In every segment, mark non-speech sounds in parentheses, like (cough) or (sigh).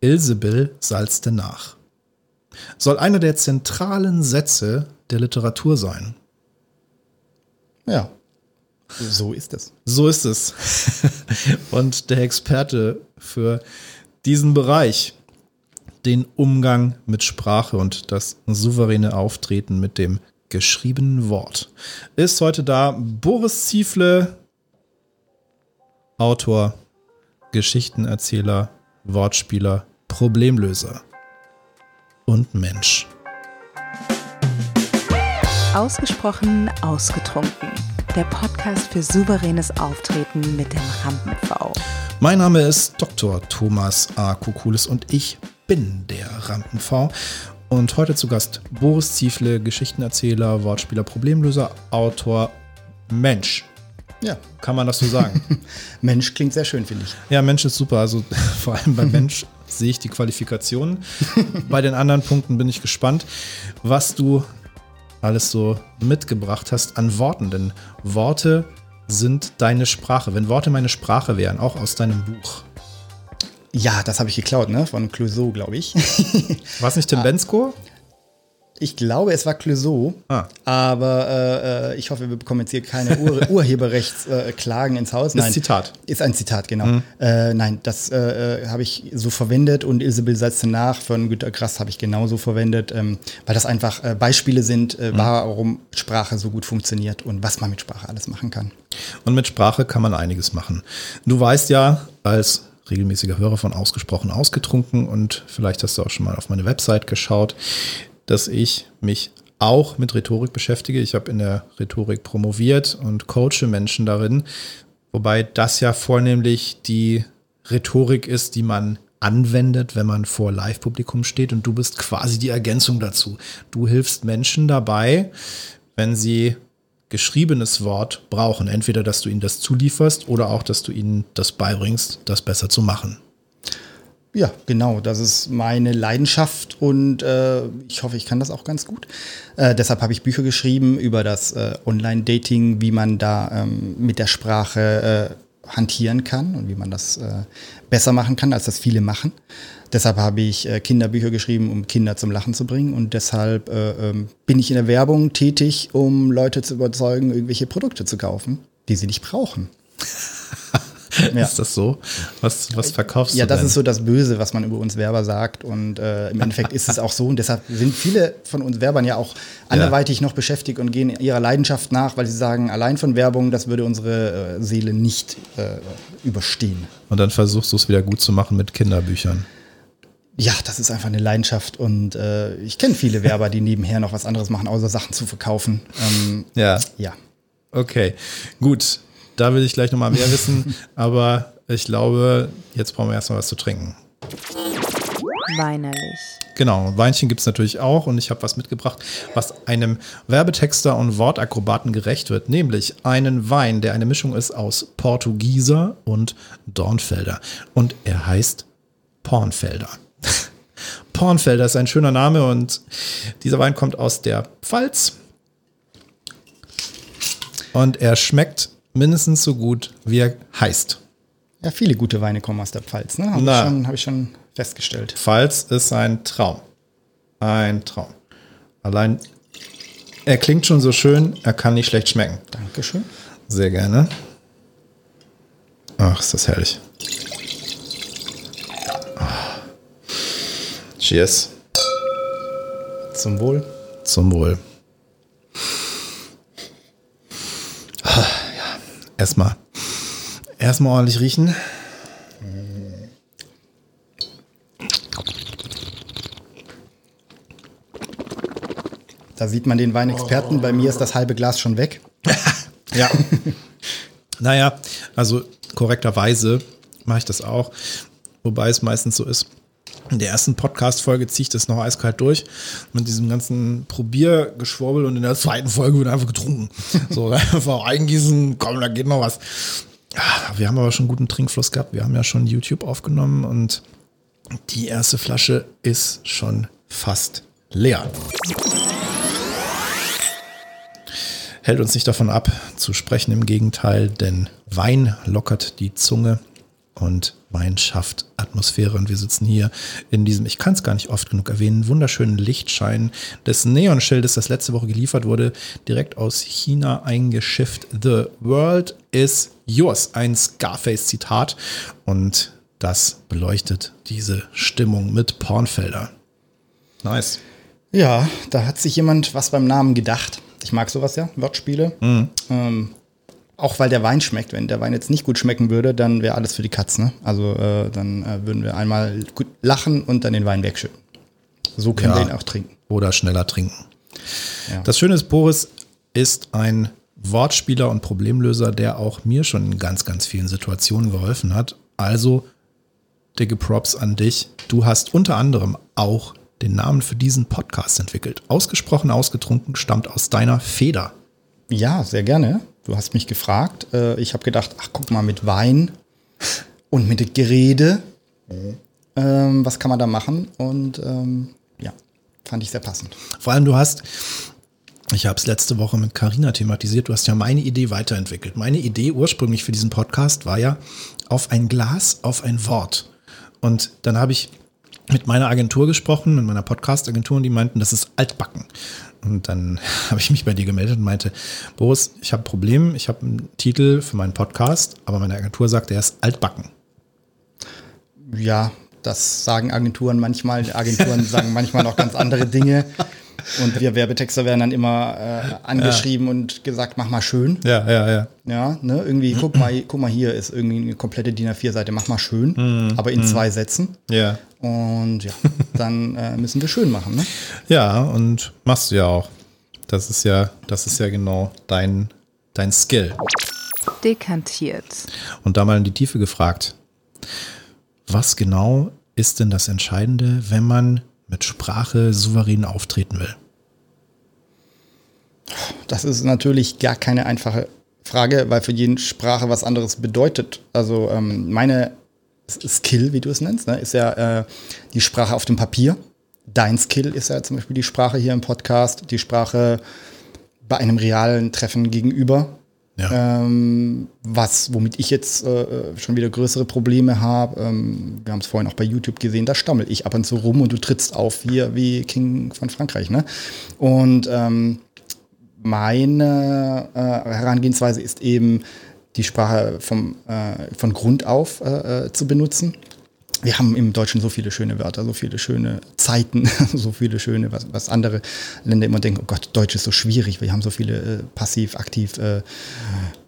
Ilsebill salzte nach. Soll einer der zentralen Sätze der Literatur sein. Ja, so ist es. So ist es. (laughs) Und der Experte für diesen Bereich, den Umgang mit Sprache und das souveräne Auftreten mit dem geschriebenen Wort, ist heute da Boris Ziefle, Autor, Geschichtenerzähler, Wortspieler, Problemlöser und Mensch. Ausgesprochen ausgetrunken. Der Podcast für souveränes Auftreten mit dem Rampen-V. Mein Name ist Dr. Thomas A. Kukulis und ich bin der Rampen-V. Und heute zu Gast Boris Ziefle, Geschichtenerzähler, Wortspieler, Problemlöser, Autor, Mensch. Ja, kann man das so sagen? (laughs) Mensch klingt sehr schön, finde ich. Ja, Mensch ist super. Also (laughs) vor allem beim (laughs) Mensch sehe ich die Qualifikationen. (laughs) Bei den anderen Punkten bin ich gespannt, was du alles so mitgebracht hast an Worten. Denn Worte sind deine Sprache. Wenn Worte meine Sprache wären, auch aus deinem Buch. Ja, das habe ich geklaut, ne? Von Clouseau, glaube ich. War es nicht Tim ah. Bensko? Ich glaube, es war Clouseau, ah. aber äh, äh, ich hoffe, wir bekommen jetzt hier keine Ur (laughs) Urheberrechtsklagen äh, ins Haus. Nein, ist Zitat. Ist ein Zitat, genau. Mhm. Äh, nein, das äh, äh, habe ich so verwendet und Isabel setzte nach von Günter Grass habe ich genauso verwendet, ähm, weil das einfach Beispiele sind, mhm. warum Sprache so gut funktioniert und was man mit Sprache alles machen kann. Und mit Sprache kann man einiges machen. Du weißt ja, als regelmäßiger Hörer von Ausgesprochen ausgetrunken und vielleicht hast du auch schon mal auf meine Website geschaut dass ich mich auch mit Rhetorik beschäftige. Ich habe in der Rhetorik promoviert und coache Menschen darin, wobei das ja vornehmlich die Rhetorik ist, die man anwendet, wenn man vor Live-Publikum steht und du bist quasi die Ergänzung dazu. Du hilfst Menschen dabei, wenn sie geschriebenes Wort brauchen. Entweder, dass du ihnen das zulieferst oder auch, dass du ihnen das beibringst, das besser zu machen. Ja, genau. Das ist meine Leidenschaft und äh, ich hoffe, ich kann das auch ganz gut. Äh, deshalb habe ich Bücher geschrieben über das äh, Online-Dating, wie man da ähm, mit der Sprache äh, hantieren kann und wie man das äh, besser machen kann, als das viele machen. Deshalb habe ich äh, Kinderbücher geschrieben, um Kinder zum Lachen zu bringen. Und deshalb ähm, bin ich in der Werbung tätig, um Leute zu überzeugen, irgendwelche Produkte zu kaufen, die sie nicht brauchen. Ja. Ist das so? Was, was verkaufst ja, du? Ja, das ist so das Böse, was man über uns Werber sagt. Und äh, im Endeffekt ist es auch so. Und deshalb sind viele von uns Werbern ja auch anderweitig ja. noch beschäftigt und gehen ihrer Leidenschaft nach, weil sie sagen, allein von Werbung, das würde unsere äh, Seele nicht äh, überstehen. Und dann versuchst du es wieder gut zu machen mit Kinderbüchern. Ja, das ist einfach eine Leidenschaft und äh, ich kenne viele Werber, die nebenher noch was anderes machen, außer Sachen zu verkaufen. Ähm, ja. Ja. Okay, gut. Da will ich gleich nochmal mehr wissen. (laughs) Aber ich glaube, jetzt brauchen wir erstmal was zu trinken. Weinerlich. Genau, Weinchen gibt es natürlich auch und ich habe was mitgebracht, was einem Werbetexter und Wortakrobaten gerecht wird, nämlich einen Wein, der eine Mischung ist aus Portugieser und Dornfelder. Und er heißt Pornfelder. (laughs) Pornfelder ist ein schöner Name und dieser Wein kommt aus der Pfalz. Und er schmeckt mindestens so gut, wie er heißt. Ja, viele gute Weine kommen aus der Pfalz, ne? Habe ich, schon, hab ich schon festgestellt. Pfalz ist ein Traum. Ein Traum. Allein, er klingt schon so schön, er kann nicht schlecht schmecken. Dankeschön. Sehr gerne. Ach, ist das herrlich. Cheers. Zum Wohl. Zum Wohl. Erstmal. Erstmal ordentlich riechen. Da sieht man den Weinexperten. Bei mir ist das halbe Glas schon weg. (laughs) ja. (laughs) naja, also korrekterweise mache ich das auch. Wobei es meistens so ist, in der ersten Podcast-Folge ziehe ich das noch eiskalt durch mit diesem ganzen Probiergeschwurbel und in der zweiten Folge wird einfach getrunken. (laughs) So, einfach eingießen, komm, da geht noch was. Wir haben aber schon guten Trinkfluss gehabt. Wir haben ja schon YouTube aufgenommen und die erste Flasche ist schon fast leer. Hält uns nicht davon ab zu sprechen, im Gegenteil, denn Wein lockert die Zunge und Wein schafft Atmosphäre und wir sitzen hier in diesem, ich kann es gar nicht oft genug erwähnen, wunderschönen Lichtschein des Neonschildes, das letzte Woche geliefert wurde, direkt aus China eingeschifft. The world is yours. Ein Scarface-Zitat und das beleuchtet diese Stimmung mit Pornfelder. Nice. Ja, da hat sich jemand was beim Namen gedacht. Ich mag sowas ja, Wortspiele. Mhm. Ähm, auch weil der Wein schmeckt. Wenn der Wein jetzt nicht gut schmecken würde, dann wäre alles für die Katz. Ne? Also äh, dann äh, würden wir einmal gut lachen und dann den Wein wegschütten. So können ja, wir ihn auch trinken. Oder schneller trinken. Ja. Das Schöne ist, Boris ist ein Wortspieler und Problemlöser, der auch mir schon in ganz, ganz vielen Situationen geholfen hat. Also dicke Props an dich. Du hast unter anderem auch den Namen für diesen Podcast entwickelt. Ausgesprochen ausgetrunken stammt aus deiner Feder. Ja, sehr gerne. Du hast mich gefragt. Äh, ich habe gedacht, ach guck mal, mit Wein und mit Gerede, mhm. was kann man da machen? Und ähm, ja, fand ich sehr passend. Vor allem, du hast, ich habe es letzte Woche mit Carina thematisiert, du hast ja meine Idee weiterentwickelt. Meine Idee ursprünglich für diesen Podcast war ja auf ein Glas, auf ein Wort. Und dann habe ich mit meiner Agentur gesprochen, mit meiner Podcast-Agentur, und die meinten, das ist altbacken. Und dann (laughs) habe ich mich bei dir gemeldet und meinte, Boris, ich habe ein Problem, ich habe einen Titel für meinen Podcast, aber meine Agentur sagt, er ist altbacken. Ja, das sagen Agenturen manchmal. Agenturen (laughs) sagen manchmal noch ganz andere Dinge. Und wir Werbetexter werden dann immer äh, angeschrieben ja. und gesagt, mach mal schön. Ja, ja, ja. Ja, ne, irgendwie, guck mal, guck mal, hier ist irgendwie eine komplette DIN A4-Seite, mach mal schön, mm, aber in mm. zwei Sätzen. Ja. Und ja, (laughs) dann äh, müssen wir schön machen, ne? Ja, und machst du ja auch. Das ist ja, das ist ja genau dein, dein Skill. Dekantiert. Und da mal in die Tiefe gefragt. Was genau ist denn das Entscheidende, wenn man mit Sprache souverän auftreten will? Das ist natürlich gar keine einfache Frage, weil für jeden Sprache was anderes bedeutet. Also ähm, meine Skill, wie du es nennst, ne, ist ja äh, die Sprache auf dem Papier. Dein Skill ist ja zum Beispiel die Sprache hier im Podcast, die Sprache bei einem realen Treffen gegenüber. Ja. Ähm, was, womit ich jetzt äh, schon wieder größere Probleme habe. Ähm, wir haben es vorhin auch bei YouTube gesehen, da stammel ich ab und zu rum und du trittst auf hier wie King von Frankreich. Ne? Und ähm, meine äh, Herangehensweise ist eben, die Sprache vom, äh, von Grund auf äh, äh, zu benutzen wir haben im Deutschen so viele schöne Wörter, so viele schöne Zeiten, (laughs) so viele schöne, was, was andere Länder immer denken, oh Gott, Deutsch ist so schwierig, wir haben so viele äh, passiv, aktiv, äh,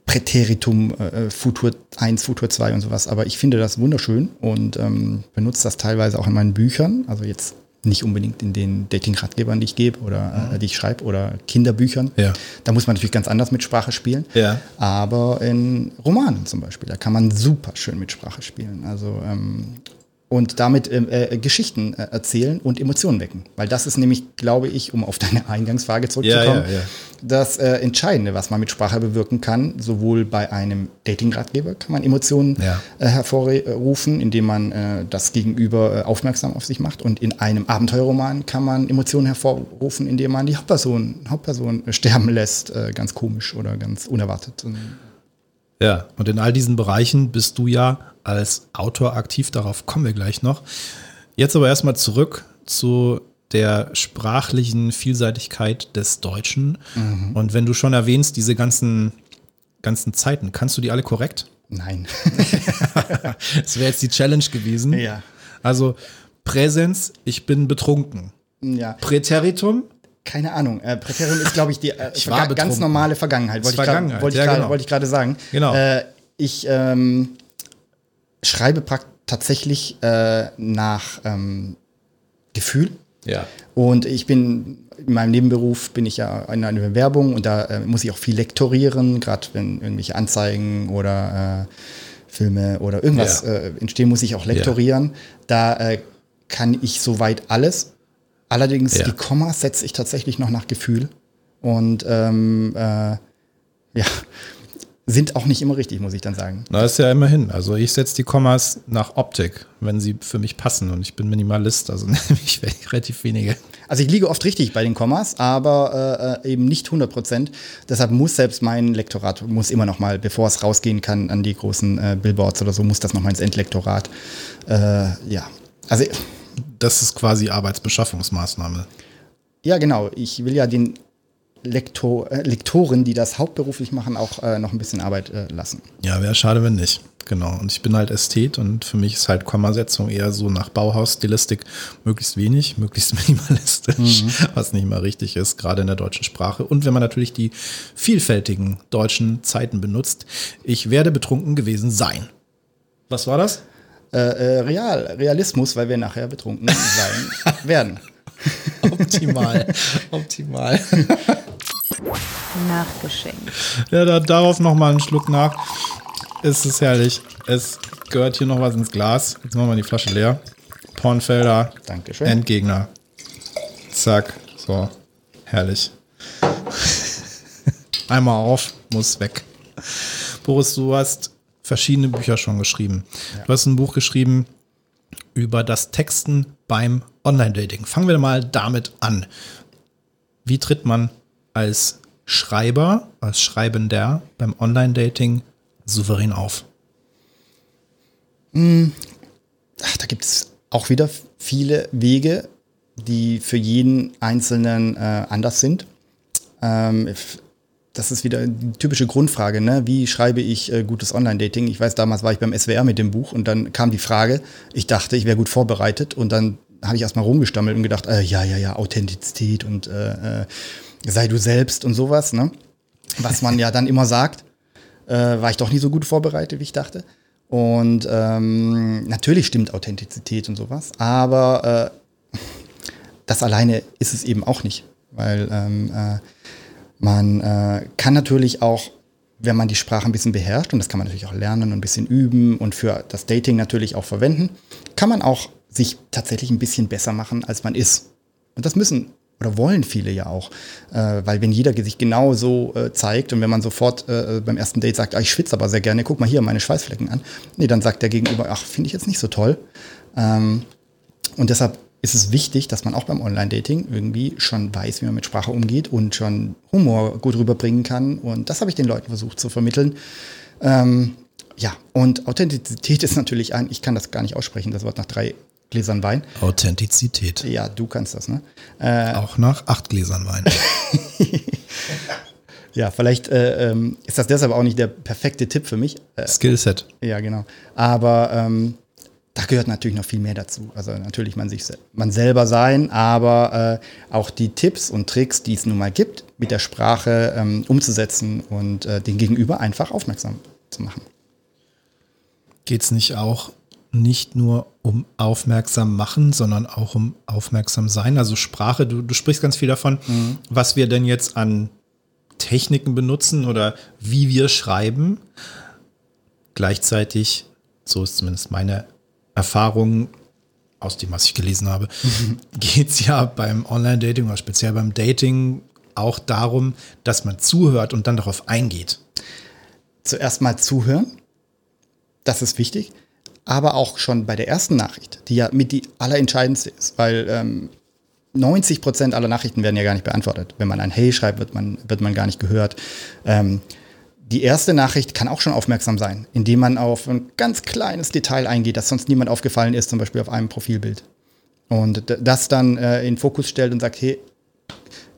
Präteritum, äh, Futur 1, Futur 2 und sowas. Aber ich finde das wunderschön und ähm, benutze das teilweise auch in meinen Büchern. Also jetzt nicht unbedingt in den Dating-Ratgebern, die ich gebe oder äh, die ich schreibe oder Kinderbüchern. Ja. Da muss man natürlich ganz anders mit Sprache spielen. Ja. Aber in Romanen zum Beispiel, da kann man super schön mit Sprache spielen. Also ähm, und damit ähm, äh, Geschichten äh, erzählen und Emotionen wecken. Weil das ist nämlich, glaube ich, um auf deine (laughs) Eingangsfrage zurückzukommen, ja. Das äh, Entscheidende, was man mit Sprache bewirken kann. Sowohl bei einem Dating-Ratgeber kann man Emotionen äh, hervorrufen, indem man äh, das Gegenüber äh, aufmerksam auf sich macht. Und in einem Abenteuerroman kann man Emotionen hervorrufen, indem man die Hauptperson, Hauptperson sterben lässt. ganz komisch oder ganz unerwartet. Ja, und in all diesen Bereichen bist du ja als Autor aktiv, darauf kommen wir gleich noch. Jetzt aber erstmal zurück zu der sprachlichen Vielseitigkeit des Deutschen. Mhm. Und wenn du schon erwähnst, diese ganzen, ganzen Zeiten, kannst du die alle korrekt? Nein. (laughs) das wäre jetzt die Challenge gewesen. Ja. Also Präsens, ich bin betrunken. Ja. Präteritum, keine Ahnung. Äh, Präterium ist, glaube ich, die äh, (laughs) ich ganz normale Vergangenheit. Wollte Vergangenheit. ich, wollte ja, genau. gerade sagen. Genau. Äh, ich ähm, schreibe tatsächlich äh, nach ähm, Gefühl. Ja. Und ich bin in meinem Nebenberuf bin ich ja in einer Bewerbung und da äh, muss ich auch viel lektorieren, gerade wenn irgendwelche Anzeigen oder äh, Filme oder irgendwas ja. äh, entstehen, muss ich auch lektorieren. Ja. Da äh, kann ich soweit alles. Allerdings ja. die Kommas setze ich tatsächlich noch nach Gefühl. Und ähm, äh, ja, sind auch nicht immer richtig, muss ich dann sagen. Na, ist ja immerhin. Also ich setze die Kommas nach Optik, wenn sie für mich passen. Und ich bin Minimalist, also nehme (laughs) ich relativ wenige. Also ich liege oft richtig bei den Kommas, aber äh, eben nicht 100 Prozent. Deshalb muss selbst mein Lektorat, muss immer noch mal, bevor es rausgehen kann an die großen äh, Billboards oder so, muss das noch mal ins Endlektorat. Äh, ja, also... Das ist quasi Arbeitsbeschaffungsmaßnahme. Ja, genau. Ich will ja den Lektor, äh, Lektoren, die das hauptberuflich machen, auch äh, noch ein bisschen Arbeit äh, lassen. Ja, wäre schade, wenn nicht. Genau. Und ich bin halt Ästhet und für mich ist halt Kommasetzung eher so nach Bauhaus-Stilistik möglichst wenig, (laughs) möglichst minimalistisch, mhm. was nicht mal richtig ist, gerade in der deutschen Sprache. Und wenn man natürlich die vielfältigen deutschen Zeiten benutzt, ich werde betrunken gewesen sein. Was war das? Äh, äh, Real, Realismus, weil wir nachher betrunken sein (laughs) werden. Optimal. Optimal. (laughs) Nachgeschenkt. Ja, da, darauf nochmal einen Schluck nach. Es ist herrlich. Es gehört hier noch was ins Glas. Jetzt machen wir die Flasche leer. Pornfelder. Dankeschön. Endgegner. Zack. So. Herrlich. (laughs) Einmal auf, muss weg. Boris, du hast verschiedene Bücher schon geschrieben. Ja. Du hast ein Buch geschrieben über das Texten beim Online-Dating. Fangen wir mal damit an. Wie tritt man als Schreiber, als Schreibender beim Online-Dating souverän auf? Hm. Ach, da gibt es auch wieder viele Wege, die für jeden Einzelnen äh, anders sind. Ähm, das ist wieder die typische Grundfrage, ne? Wie schreibe ich äh, gutes Online-Dating? Ich weiß, damals war ich beim SWR mit dem Buch und dann kam die Frage, ich dachte, ich wäre gut vorbereitet und dann habe ich erstmal rumgestammelt und gedacht, äh, ja, ja, ja, Authentizität und äh, äh, sei du selbst und sowas, ne? Was man ja dann immer sagt, äh, war ich doch nie so gut vorbereitet, wie ich dachte. Und ähm, natürlich stimmt Authentizität und sowas, aber äh, das alleine ist es eben auch nicht, weil ähm, äh, man äh, kann natürlich auch, wenn man die Sprache ein bisschen beherrscht, und das kann man natürlich auch lernen und ein bisschen üben und für das Dating natürlich auch verwenden, kann man auch sich tatsächlich ein bisschen besser machen, als man ist. Und das müssen oder wollen viele ja auch. Äh, weil wenn jeder sich genau so äh, zeigt und wenn man sofort äh, beim ersten Date sagt, ah, ich schwitze aber sehr gerne, guck mal hier meine Schweißflecken an, nee, dann sagt der Gegenüber, ach, finde ich jetzt nicht so toll. Ähm, und deshalb ist es wichtig, dass man auch beim Online-Dating irgendwie schon weiß, wie man mit Sprache umgeht und schon Humor gut rüberbringen kann. Und das habe ich den Leuten versucht zu vermitteln. Ähm, ja, und Authentizität (laughs) ist natürlich ein, ich kann das gar nicht aussprechen, das Wort nach drei Gläsern Wein. Authentizität. Ja, du kannst das, ne? Äh, Auch nach acht Gläsern Wein. (laughs) ja, vielleicht äh, ähm, ist das deshalb auch nicht der perfekte Tipp für mich. Äh, Skillset. Ja, genau. Aber ähm, da gehört natürlich noch viel mehr dazu. Also natürlich man sich man selber sein, aber äh, auch die Tipps und Tricks, die es nun mal gibt, mit der Sprache ähm, umzusetzen und äh, den Gegenüber einfach aufmerksam zu machen. Geht es nicht auch nicht nur um aufmerksam machen, sondern auch um aufmerksam sein? Also Sprache, du, du sprichst ganz viel davon, mhm. was wir denn jetzt an Techniken benutzen oder wie wir schreiben. Gleichzeitig, so ist zumindest meine Erfahrungen aus dem, was ich gelesen habe, (laughs) mhm. geht es ja beim Online-Dating oder speziell beim Dating auch darum, dass man zuhört und dann darauf eingeht. Zuerst mal zuhören, das ist wichtig, aber auch schon bei der ersten Nachricht, die ja mit die allerentscheidendste ist, weil ähm, 90 Prozent aller Nachrichten werden ja gar nicht beantwortet. Wenn man ein Hey schreibt, wird man, wird man gar nicht gehört. Ähm, die erste Nachricht kann auch schon aufmerksam sein, indem man auf ein ganz kleines Detail eingeht, das sonst niemand aufgefallen ist, zum Beispiel auf einem Profilbild. Und das dann äh, in Fokus stellt und sagt, hey,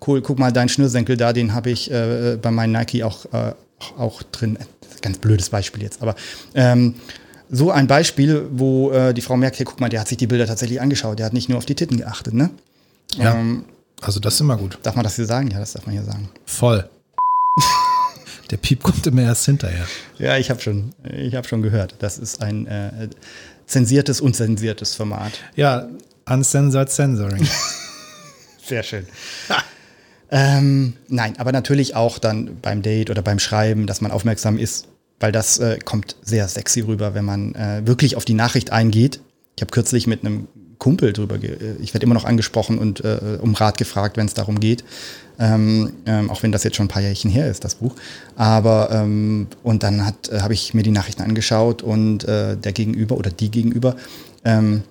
cool, guck mal, deinen Schnürsenkel da, den habe ich äh, bei meinem Nike auch, äh, auch drin. Ganz blödes Beispiel jetzt, aber ähm, so ein Beispiel, wo äh, die Frau merkt, hey, guck mal, der hat sich die Bilder tatsächlich angeschaut, der hat nicht nur auf die Titten geachtet, ne? Ja. Ähm, also das ist immer gut. Darf man das hier sagen? Ja, das darf man hier sagen. Voll. (laughs) Der Piep kommt immer erst hinterher. Ja, ich habe schon, hab schon gehört. Das ist ein äh, zensiertes, unzensiertes Format. Ja, Uncensored Censoring. (laughs) Sehr schön. ähm, nein, aber natürlich auch dann beim Date oder beim Schreiben, dass man aufmerksam ist, weil das äh, kommt sehr sexy rüber, wenn man äh, wirklich auf die Nachricht eingeht. Ich habe kürzlich mit einem Kumpel drüber, äh, ich werde immer noch angesprochen und äh, um Rat gefragt, wenn es darum geht. Ähm, ähm, auch wenn das jetzt schon ein paar Jährchen her ist, das Buch. Aber ähm, und dann hat äh, habe ich mir die Nachrichten angeschaut und äh, der Gegenüber oder die Gegenüber ähm,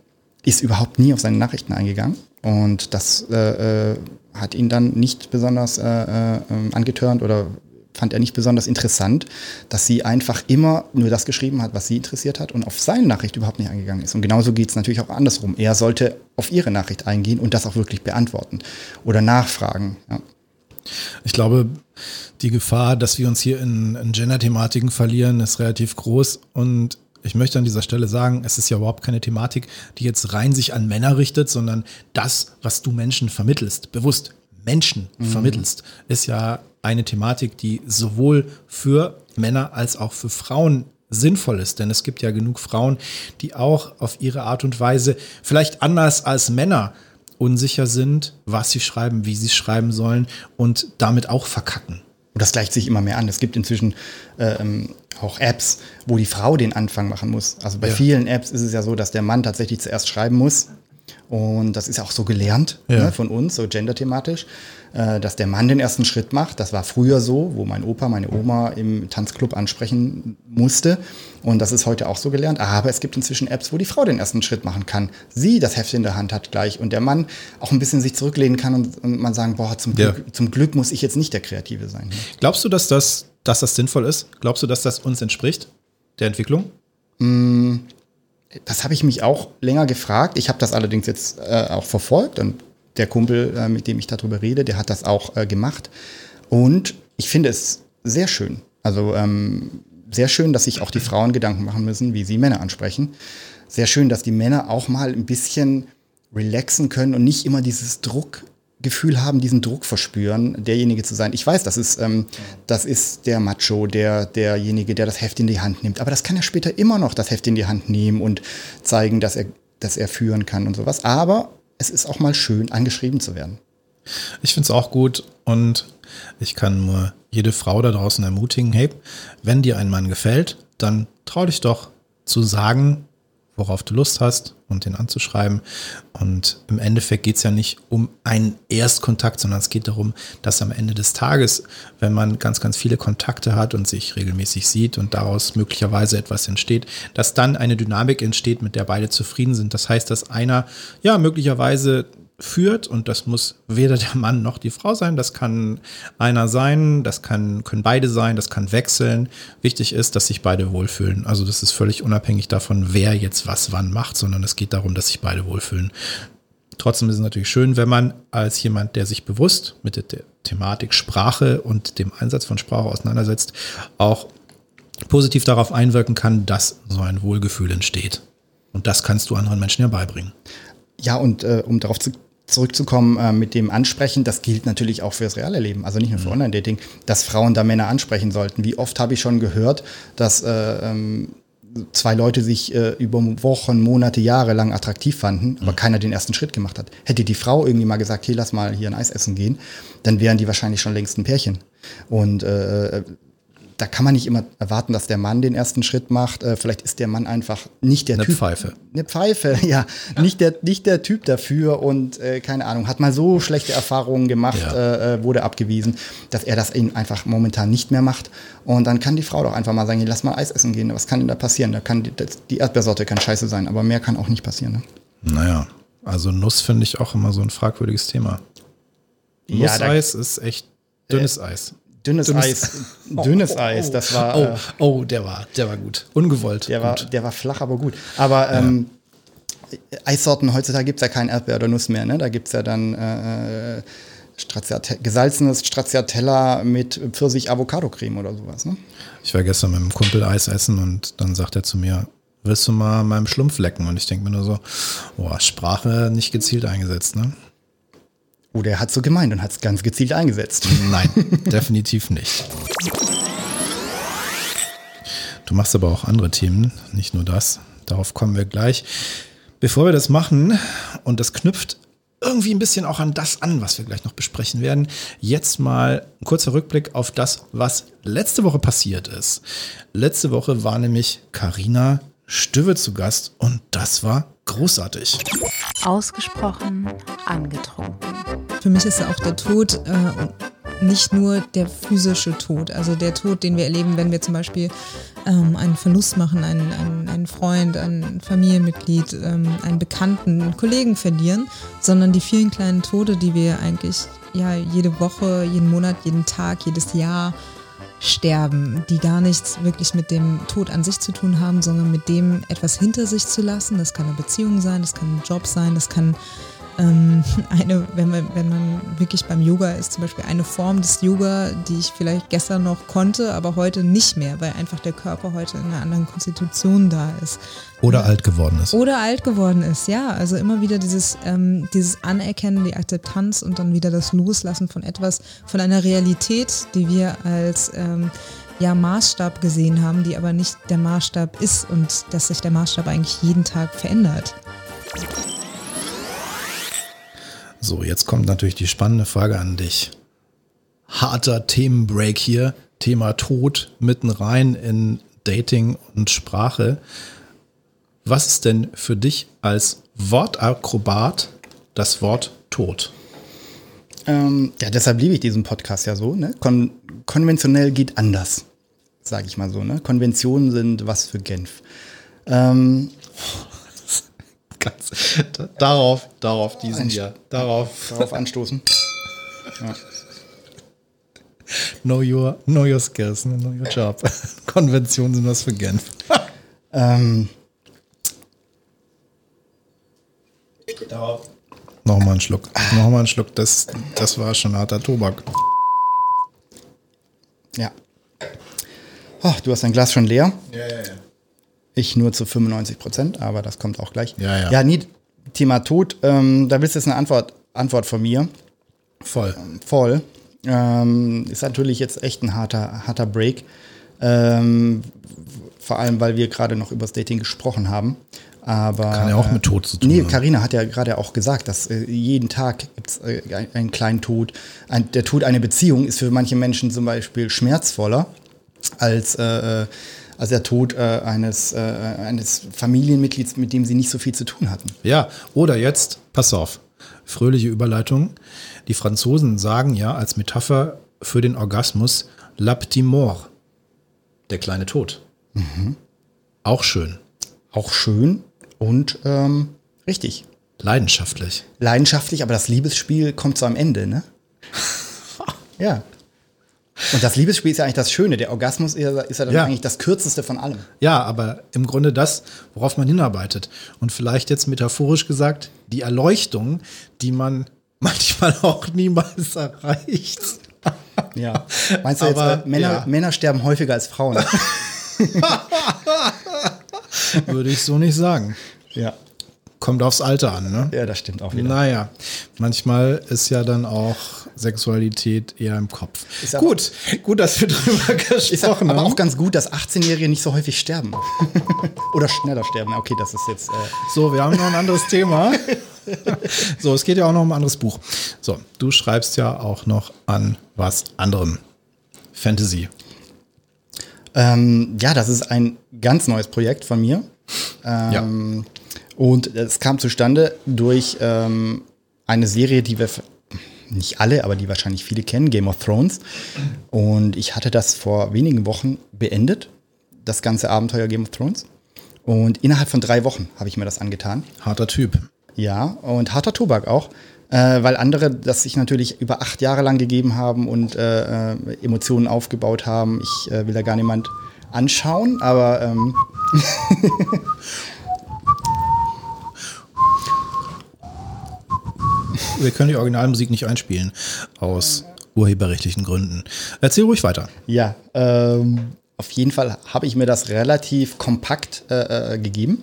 ist überhaupt nie auf seine Nachrichten eingegangen. Und das äh, äh, hat ihn dann nicht besonders äh, äh, ähm, angetörnt oder fand er nicht besonders interessant, dass sie einfach immer nur das geschrieben hat, was sie interessiert hat und auf seine Nachricht überhaupt nicht eingegangen ist. Und genauso geht es natürlich auch andersrum. Er sollte auf ihre Nachricht eingehen und das auch wirklich beantworten oder nachfragen. Ja. Ich glaube, die Gefahr, dass wir uns hier in, in Gender-Thematiken verlieren, ist relativ groß. Und ich möchte an dieser Stelle sagen, es ist ja überhaupt keine Thematik, die jetzt rein sich an Männer richtet, sondern das, was du Menschen vermittelst, bewusst Menschen mhm. vermittelst, ist ja eine Thematik, die sowohl für Männer als auch für Frauen sinnvoll ist. Denn es gibt ja genug Frauen, die auch auf ihre Art und Weise, vielleicht anders als Männer, unsicher sind, was sie schreiben, wie sie schreiben sollen und damit auch verkacken. Und das gleicht sich immer mehr an. Es gibt inzwischen ähm, auch Apps, wo die Frau den Anfang machen muss. Also bei ja. vielen Apps ist es ja so, dass der Mann tatsächlich zuerst schreiben muss. Und das ist auch so gelernt ja. ne, von uns, so genderthematisch. Äh, dass der Mann den ersten Schritt macht. Das war früher so, wo mein Opa meine Oma im Tanzclub ansprechen musste. Und das ist heute auch so gelernt. Aber es gibt inzwischen Apps, wo die Frau den ersten Schritt machen kann. Sie das Heft in der Hand hat gleich und der Mann auch ein bisschen sich zurücklehnen kann und, und man sagen, boah, zum Glück, ja. zum Glück muss ich jetzt nicht der Kreative sein. Glaubst du, dass das, dass das sinnvoll ist? Glaubst du, dass das uns entspricht, der Entwicklung? Mm, das habe ich mich auch länger gefragt. Ich habe das allerdings jetzt äh, auch verfolgt und der Kumpel, äh, mit dem ich darüber rede, der hat das auch äh, gemacht. Und ich finde es sehr schön. Also ähm, sehr schön, dass sich auch die Frauen Gedanken machen müssen, wie sie Männer ansprechen. Sehr schön, dass die Männer auch mal ein bisschen relaxen können und nicht immer dieses Druckgefühl haben, diesen Druck verspüren, derjenige zu sein. Ich weiß, das ist, ähm, das ist der Macho, der, derjenige, der das Heft in die Hand nimmt. Aber das kann er später immer noch das Heft in die Hand nehmen und zeigen, dass er, dass er führen kann und sowas. Aber es ist auch mal schön, angeschrieben zu werden. Ich finde es auch gut und ich kann nur jede Frau da draußen ermutigen, hey, wenn dir ein Mann gefällt, dann trau dich doch zu sagen, worauf du Lust hast und den anzuschreiben. Und im Endeffekt geht es ja nicht um einen Erstkontakt, sondern es geht darum, dass am Ende des Tages, wenn man ganz, ganz viele Kontakte hat und sich regelmäßig sieht und daraus möglicherweise etwas entsteht, dass dann eine Dynamik entsteht, mit der beide zufrieden sind. Das heißt, dass einer ja möglicherweise führt und das muss weder der Mann noch die Frau sein, das kann einer sein, das kann, können beide sein, das kann wechseln. Wichtig ist, dass sich beide wohlfühlen. Also das ist völlig unabhängig davon, wer jetzt was wann macht, sondern es geht darum, dass sich beide wohlfühlen. Trotzdem ist es natürlich schön, wenn man als jemand, der sich bewusst mit der Thematik Sprache und dem Einsatz von Sprache auseinandersetzt, auch positiv darauf einwirken kann, dass so ein Wohlgefühl entsteht. Und das kannst du anderen Menschen ja beibringen. Ja, und äh, um darauf zu zurückzukommen äh, mit dem Ansprechen, das gilt natürlich auch fürs reale Leben, also nicht nur für mhm. Online-Dating, dass Frauen da Männer ansprechen sollten. Wie oft habe ich schon gehört, dass äh, ähm, zwei Leute sich äh, über Wochen, Monate, Jahre lang attraktiv fanden, aber mhm. keiner den ersten Schritt gemacht hat. Hätte die Frau irgendwie mal gesagt, hey, lass mal hier ein Eis essen gehen, dann wären die wahrscheinlich schon längst ein Pärchen. Und äh, äh da kann man nicht immer erwarten, dass der Mann den ersten Schritt macht. Äh, vielleicht ist der Mann einfach nicht der eine Typ. Eine Pfeife. Eine Pfeife, (laughs) ja. ja. Nicht, der, nicht der Typ dafür und äh, keine Ahnung, hat mal so schlechte Erfahrungen gemacht, ja. Äh, äh, wurde abgewiesen, dass er das eben einfach momentan nicht mehr macht. Und dann kann die Frau doch einfach mal sagen, lass mal Eis essen gehen. Was kann denn da passieren? Da kann die, die Erdbeersorte kann scheiße sein, aber mehr kann auch nicht passieren. Ne? Naja, also Nuss finde ich auch immer so ein fragwürdiges Thema. Nusseis ja, ist echt dünnes äh, Eis dünnes, dünnes Eis. (laughs) Dünnes oh, oh, Eis, das war. Oh, äh, oh, der war, der war gut. Ungewollt. Der, gut. War, der war flach, aber gut. Aber ähm, ja. Eissorten, heutzutage gibt es ja kein Erdbeer oder Nuss mehr, ne? Da gibt es ja dann äh, Straziate gesalzenes Stracciatella mit Pfirsich-Avocado-Creme oder sowas, ne? Ich war gestern mit einem Kumpel Eis essen und dann sagt er zu mir, willst du mal meinem Schlumpf lecken? Und ich denke mir nur so, boah, Sprache nicht gezielt eingesetzt, ne? Oder er hat so gemeint und hat es ganz gezielt eingesetzt. Nein, definitiv nicht. Du machst aber auch andere Themen, nicht nur das. Darauf kommen wir gleich. Bevor wir das machen, und das knüpft irgendwie ein bisschen auch an das an, was wir gleich noch besprechen werden. Jetzt mal ein kurzer Rückblick auf das, was letzte Woche passiert ist. Letzte Woche war nämlich Karina Stüwe zu Gast und das war großartig. Ausgesprochen angetrunken. Für mich ist auch der Tod äh, nicht nur der physische Tod, also der Tod, den wir erleben, wenn wir zum Beispiel ähm, einen Verlust machen, einen, einen, einen Freund, ein Familienmitglied, ähm, einen Bekannten, einen Kollegen verlieren, sondern die vielen kleinen Tode, die wir eigentlich ja jede Woche, jeden Monat, jeden Tag, jedes Jahr sterben, die gar nichts wirklich mit dem Tod an sich zu tun haben, sondern mit dem etwas hinter sich zu lassen. Das kann eine Beziehung sein, das kann ein Job sein, das kann ähm, (laughs) eine, wenn man, wenn man wirklich beim Yoga ist, zum Beispiel eine Form des Yoga, die ich vielleicht gestern noch konnte, aber heute nicht mehr, weil einfach der Körper heute in einer anderen Konstitution da ist. Oder alt geworden ist. Oder alt geworden ist, ja. Also immer wieder dieses, ähm, dieses Anerkennen, die Akzeptanz und dann wieder das Loslassen von etwas, von einer Realität, die wir als ähm, ja, Maßstab gesehen haben, die aber nicht der Maßstab ist und dass sich der Maßstab eigentlich jeden Tag verändert. So, jetzt kommt natürlich die spannende Frage an dich. Harter Themenbreak hier, Thema Tod mitten rein in Dating und Sprache. Was ist denn für dich als Wortakrobat das Wort Tod? Ähm, ja, deshalb liebe ich diesen Podcast ja so. Ne? Kon konventionell geht anders, sage ich mal so. Ne? Konventionen sind was für Genf. Ähm, Ganz, darauf, darauf, diesen hier, darauf. Darauf anstoßen. Ja. (laughs) Know your, know your skills, know your job. (laughs) Konventionen sind was für Genf. (laughs) Ähm, Darauf. Nochmal einen Schluck. Nochmal einen Schluck. Das, das war schon harter Tobak. ja. Oh, du hast dein Glas schon leer. Ja, ja, ja. Ich nur zu 95 Prozent, aber das kommt auch gleich. Ja, ja. Ja, nie, Thema Tod. Ähm, da willst du jetzt eine Antwort, Antwort von mir. Voll. Voll. Ähm, ist natürlich jetzt echt ein harter, harter Break. Ähm, vor allem, weil wir gerade noch über das Dating gesprochen haben. Aber, Kann ja auch mit Tod zu tun Nee. Karina hat ja gerade auch gesagt, dass äh, jeden Tag gibt es äh, ein- einen kleinen Tod. Ein, der Tod einer Beziehung ist für manche Menschen zum Beispiel schmerzvoller als, äh, äh, als der Tod äh, eines, äh, eines Familienmitglieds, mit dem sie nicht so viel zu tun hatten. Ja, oder jetzt, pass auf, fröhliche Überleitung. Die Franzosen sagen ja als Metapher für den Orgasmus la petite mort, der kleine Tod. Auch schön, Auch schön und ähm, richtig. leidenschaftlich. leidenschaftlich, aber das Liebesspiel kommt so am Ende, ne? (laughs) ja. Und das Liebesspiel ist ja eigentlich das Schöne. Der Orgasmus ist ja, ist ja dann Ja. eigentlich das kürzeste von allem. Ja, aber im Grunde das, worauf man hinarbeitet. Und vielleicht jetzt metaphorisch gesagt, die Erleuchtung, die man (laughs) manchmal auch niemals (laughs) erreicht. Ja. Meinst du jetzt, Aber, äh, Männer, ja. Männer sterben häufiger als Frauen? (laughs) Würde ich so nicht sagen. ja. Kommt aufs Alter an, ne? Ja, das stimmt auch wieder. Naja, manchmal ist ja dann auch Sexualität eher im Kopf. Ist aber- gut, gut, dass wir drüber gesprochen aber haben. auch ganz gut, dass 18-Jährige nicht so häufig sterben. (laughs) Oder schneller sterben. Okay, das ist jetzt. Äh, So, wir haben noch ein anderes Thema. so, es geht ja auch noch um ein anderes Buch. So, du schreibst ja auch noch an was anderem. Fantasy. Ähm, ja, das ist ein ganz neues Projekt von mir. Ähm, Und es kam zustande durch ähm, eine Serie, die wir nicht alle, aber die wahrscheinlich viele kennen, Game of Thrones. Und ich hatte das vor wenigen Wochen beendet, das ganze Abenteuer Game of Thrones. Und innerhalb von drei Wochen habe ich mir das angetan. Harter Typ. Ja, und harter Tobak auch, äh, weil andere das sich natürlich über acht Jahre lang gegeben haben und äh, äh, Emotionen aufgebaut haben. Ich äh, will da gar niemand anschauen, aber ähm, (laughs) Wir können die Originalmusik nicht einspielen, aus urheberrechtlichen Gründen. Erzähl ruhig weiter. ja, ähm, auf jeden Fall habe ich mir das relativ kompakt äh, äh, gegeben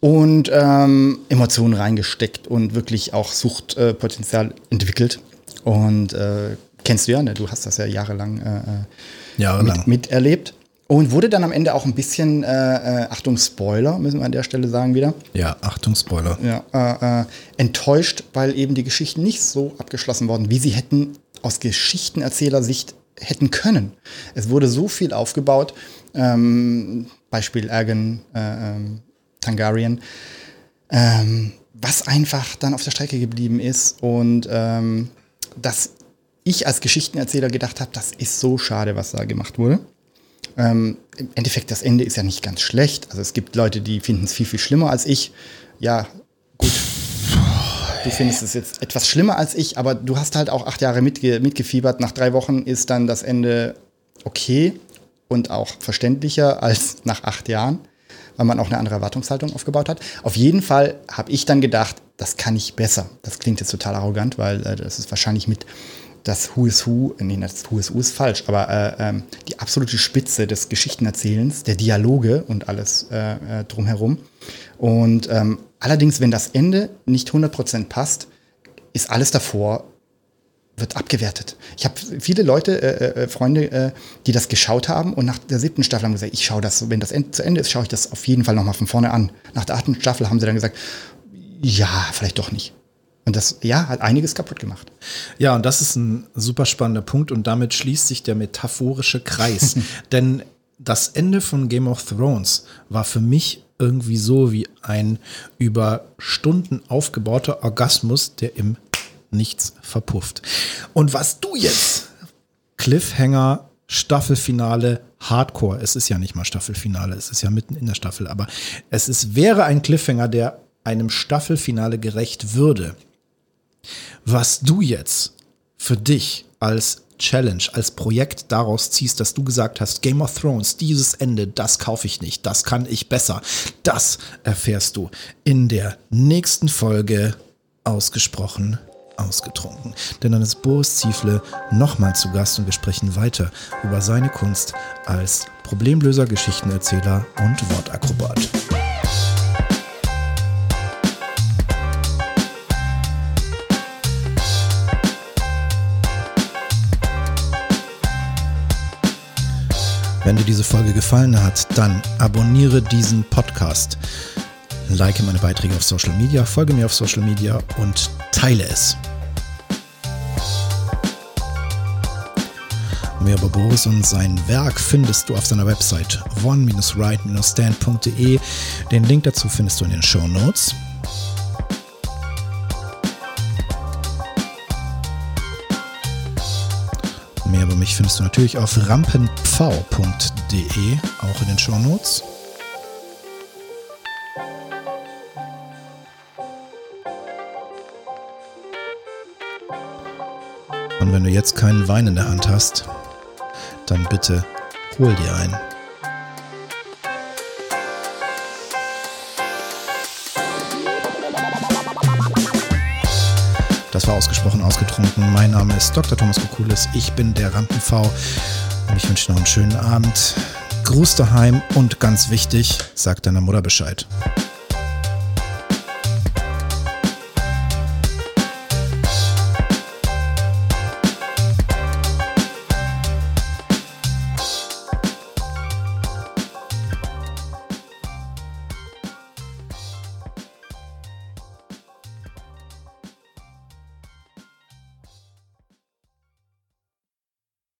und ähm, Emotionen reingesteckt und wirklich auch Suchtpotenzial entwickelt. Und äh, kennst du ja, ne? du hast das ja jahrelang äh, äh, Jahrelang. mit, miterlebt. Und wurde dann am Ende auch ein bisschen, äh, äh, Achtung, Spoiler, müssen wir an der Stelle sagen wieder, Ja, Achtung, Spoiler. ja, äh, äh, enttäuscht, weil eben die Geschichten nicht so abgeschlossen wurden, wie sie hätten aus Geschichtenerzählersicht hätten können. Es wurde so viel aufgebaut, ähm, Beispiel Ergen äh, ähm, Targaryen, ähm, was einfach dann auf der Strecke geblieben ist und ähm, dass ich als Geschichtenerzähler gedacht habe, das ist so schade, was da gemacht wurde. Ähm, Im Endeffekt, das Ende ist ja nicht ganz schlecht. Also es gibt Leute, die finden es viel, viel schlimmer als ich. Ja, gut. Du findest es jetzt etwas schlimmer als ich, aber du hast halt auch acht Jahre mitge mitgefiebert. Nach drei Wochen ist dann das Ende okay und auch verständlicher als nach acht Jahren, weil man auch eine andere Erwartungshaltung aufgebaut hat. Auf jeden Fall habe ich dann gedacht, das kann ich besser. Das klingt jetzt total arrogant, weil äh, das ist wahrscheinlich mit das Who is Who, nee, das Who is Who ist falsch, aber äh, ähm, die absolute Spitze des Geschichtenerzählens, der Dialoge und alles äh, äh, drumherum. Und ähm, allerdings, wenn das Ende nicht 100% passt, ist alles davor wird abgewertet. Ich habe viele Leute, äh, äh, Freunde, äh, die das geschaut haben und nach der siebten Staffel haben gesagt, ich schaue das, wenn das End, zu Ende ist, schaue ich das auf jeden Fall nochmal von vorne an. Nach der achten Staffel haben sie dann gesagt, ja, vielleicht doch nicht. Und das, ja, hat einiges kaputt gemacht. Ja, und das ist ein super spannender Punkt und damit schließt sich der metaphorische Kreis. (laughs) Denn das Ende von Game of Thrones war für mich irgendwie so wie ein über Stunden aufgebauter Orgasmus, der im Nichts verpufft. Und was du jetzt, Cliffhanger, Staffelfinale, Hardcore, es ist ja nicht mal Staffelfinale, es ist ja mitten in der Staffel, aber es ist, wäre ein Cliffhanger, der einem Staffelfinale gerecht würde. Was du jetzt für dich als Challenge, als Projekt daraus ziehst, dass du gesagt hast, Game of Thrones, dieses Ende, das kaufe ich nicht, das kann ich besser. Das erfährst du in der nächsten Folge ausgesprochen ausgetrunken. Denn dann ist Boris Ziefle nochmal zu Gast und wir sprechen weiter über seine Kunst als Problemlöser, Geschichtenerzähler und Wortakrobat. Wenn dir diese Folge gefallen hat, dann abonniere diesen Podcast. Like meine Beiträge auf Social Media, folge mir auf Social Media und teile es. Mehr über Boris und sein Werk findest du auf seiner Website one-right-stand.de. Den Link dazu findest du in den Show Notes. Mich findest du natürlich auf rampenpfau.de, auch in den Show Notes. Und wenn du jetzt keinen Wein in der Hand hast, dann bitte hol dir einen. Das war ausgesprochen ausgetrunken. Mein Name ist Dr. Thomas Kokulis. Ich bin der Rampen-V und ich wünsche noch einen schönen Abend. Gruß daheim und ganz wichtig, sag deiner Mutter Bescheid.